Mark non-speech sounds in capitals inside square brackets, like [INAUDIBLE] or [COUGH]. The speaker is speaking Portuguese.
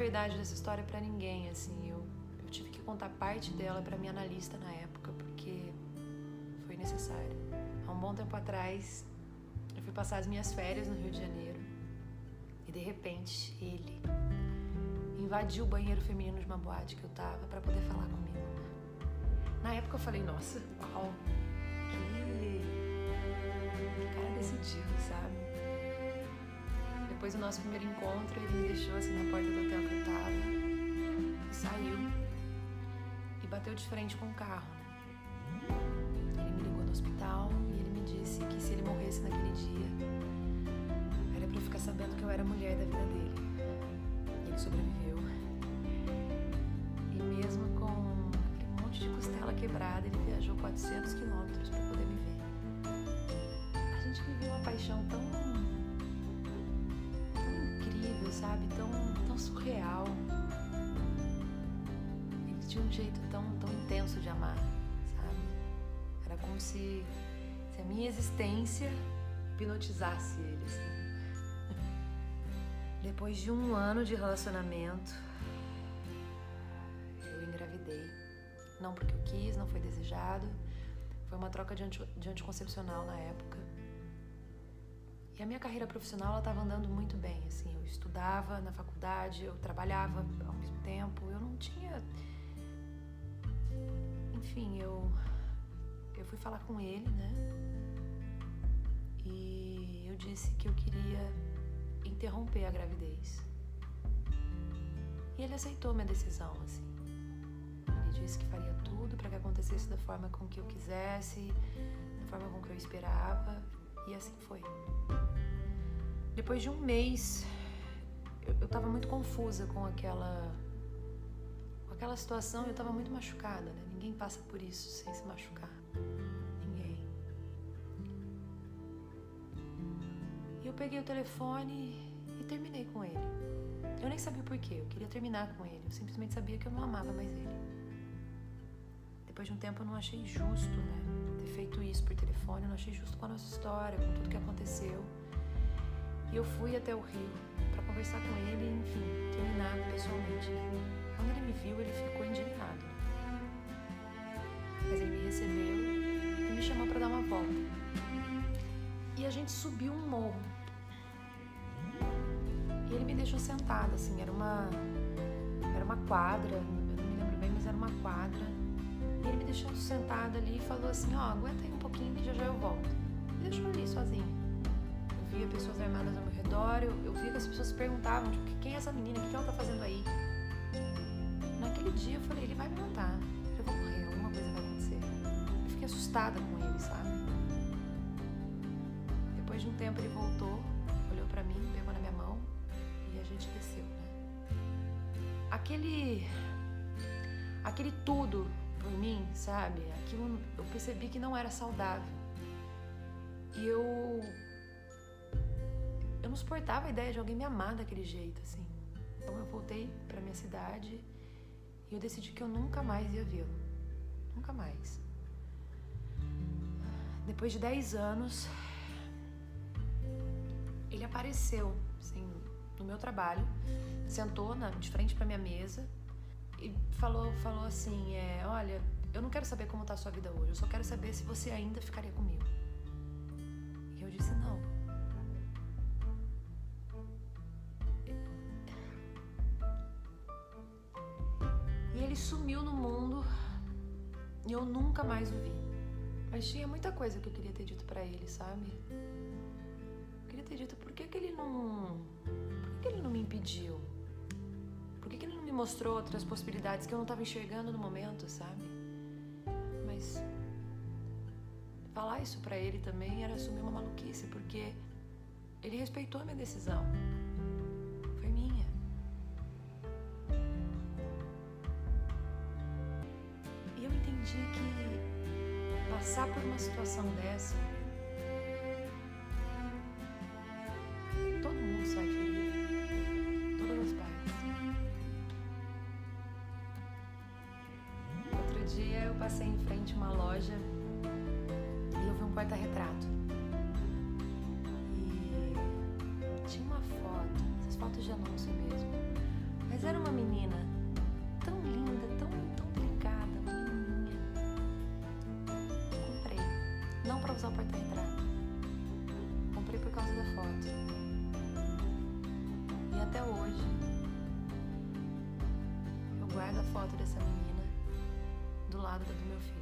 verdade dessa história para ninguém, assim. Eu, eu tive que contar parte dela para minha analista na época, porque foi necessário. Há um bom tempo atrás, eu fui passar as minhas férias no Rio de Janeiro e de repente ele invadiu o banheiro feminino de uma boate que eu tava para poder falar comigo. Na época eu falei, nossa, uau, que, Depois do nosso primeiro encontro, ele me deixou assim na porta do hotel que eu tava saiu e bateu de frente com o carro. Né? Ele me ligou no hospital e ele me disse que se ele morresse naquele dia, era pra eu ficar sabendo que eu era mulher da vida dele. Ele sobreviveu. E mesmo com aquele monte de costela quebrada, ele viajou 400 quilômetros para poder me ver. A gente viveu uma paixão tão sabe? Tão, tão surreal. Ele tinha um jeito tão, tão intenso de amar, sabe? Era como se, se a minha existência hipnotizasse ele, assim. [LAUGHS] Depois de um ano de relacionamento, eu engravidei. Não porque eu quis, não foi desejado. Foi uma troca de, anti, de anticoncepcional na época. E a minha carreira profissional ela estava andando muito bem, assim. Eu estudava na faculdade, eu trabalhava ao mesmo tempo. Eu não tinha, enfim, eu eu fui falar com ele, né? E eu disse que eu queria interromper a gravidez. E ele aceitou minha decisão, assim. Ele disse que faria tudo para que acontecesse da forma com que eu quisesse, da forma com que eu esperava, e assim foi. Depois de um mês, eu, eu tava muito confusa com aquela. com aquela situação, eu tava muito machucada, né? Ninguém passa por isso sem se machucar. Ninguém. E eu peguei o telefone e terminei com ele. Eu nem sabia o porquê, eu queria terminar com ele. Eu simplesmente sabia que eu não amava mais ele. Depois de um tempo eu não achei justo, né? Ter feito isso por telefone, eu não achei justo com a nossa história, com tudo que aconteceu. E eu fui até o Rio para conversar com ele e, enfim, terminar pessoalmente. Quando ele me viu, ele ficou indignado. Mas ele me recebeu e me chamou para dar uma volta. E a gente subiu um morro. E ele me deixou sentada, assim, era uma era uma quadra, eu não me lembro bem, mas era uma quadra. Ele me deixou sentada ali e falou assim: "Ó, oh, aguenta aí um pouquinho que já já eu volto". Me deixou ali sozinha via pessoas armadas ao meu redor, eu, eu via que as pessoas perguntavam, tipo, quem é essa menina? O que ela tá fazendo aí? Naquele dia eu falei, ele vai me matar. Eu vou morrer, alguma coisa vai acontecer. Eu fiquei assustada com ele, sabe? Depois de um tempo ele voltou, olhou para mim, pegou na minha mão e a gente desceu, né? Aquele. Aquele tudo por mim, sabe? Aquilo eu percebi que não era saudável. E eu eu não suportava a ideia de alguém me amar daquele jeito, assim. Então eu voltei para minha cidade e eu decidi que eu nunca mais ia vê-lo. Nunca mais. Depois de 10 anos, ele apareceu, assim, no meu trabalho, sentou na, de frente para minha mesa e falou, falou assim, é, olha, eu não quero saber como tá a sua vida hoje, eu só quero saber se você ainda ficaria comigo. E eu disse não. ele sumiu no mundo e eu nunca mais o vi. Mas tinha muita coisa que eu queria ter dito para ele, sabe? Eu queria ter dito por que, que ele não. Por que, que ele não me impediu? Por que, que ele não me mostrou outras possibilidades que eu não estava enxergando no momento, sabe? Mas falar isso para ele também era assumir uma maluquice, porque ele respeitou a minha decisão. que passar por uma situação dessa, dia eu passei em frente a uma loja e eu vi um porta-retrato. E tinha uma foto, essas fotos de anúncio mesmo, Mas era uma menina tão linda, tão, tão delicada, menininha. Comprei. Não para usar o porta-retrato. Comprei por causa da foto. E até hoje eu guardo a foto dessa menina lado da do meu filho.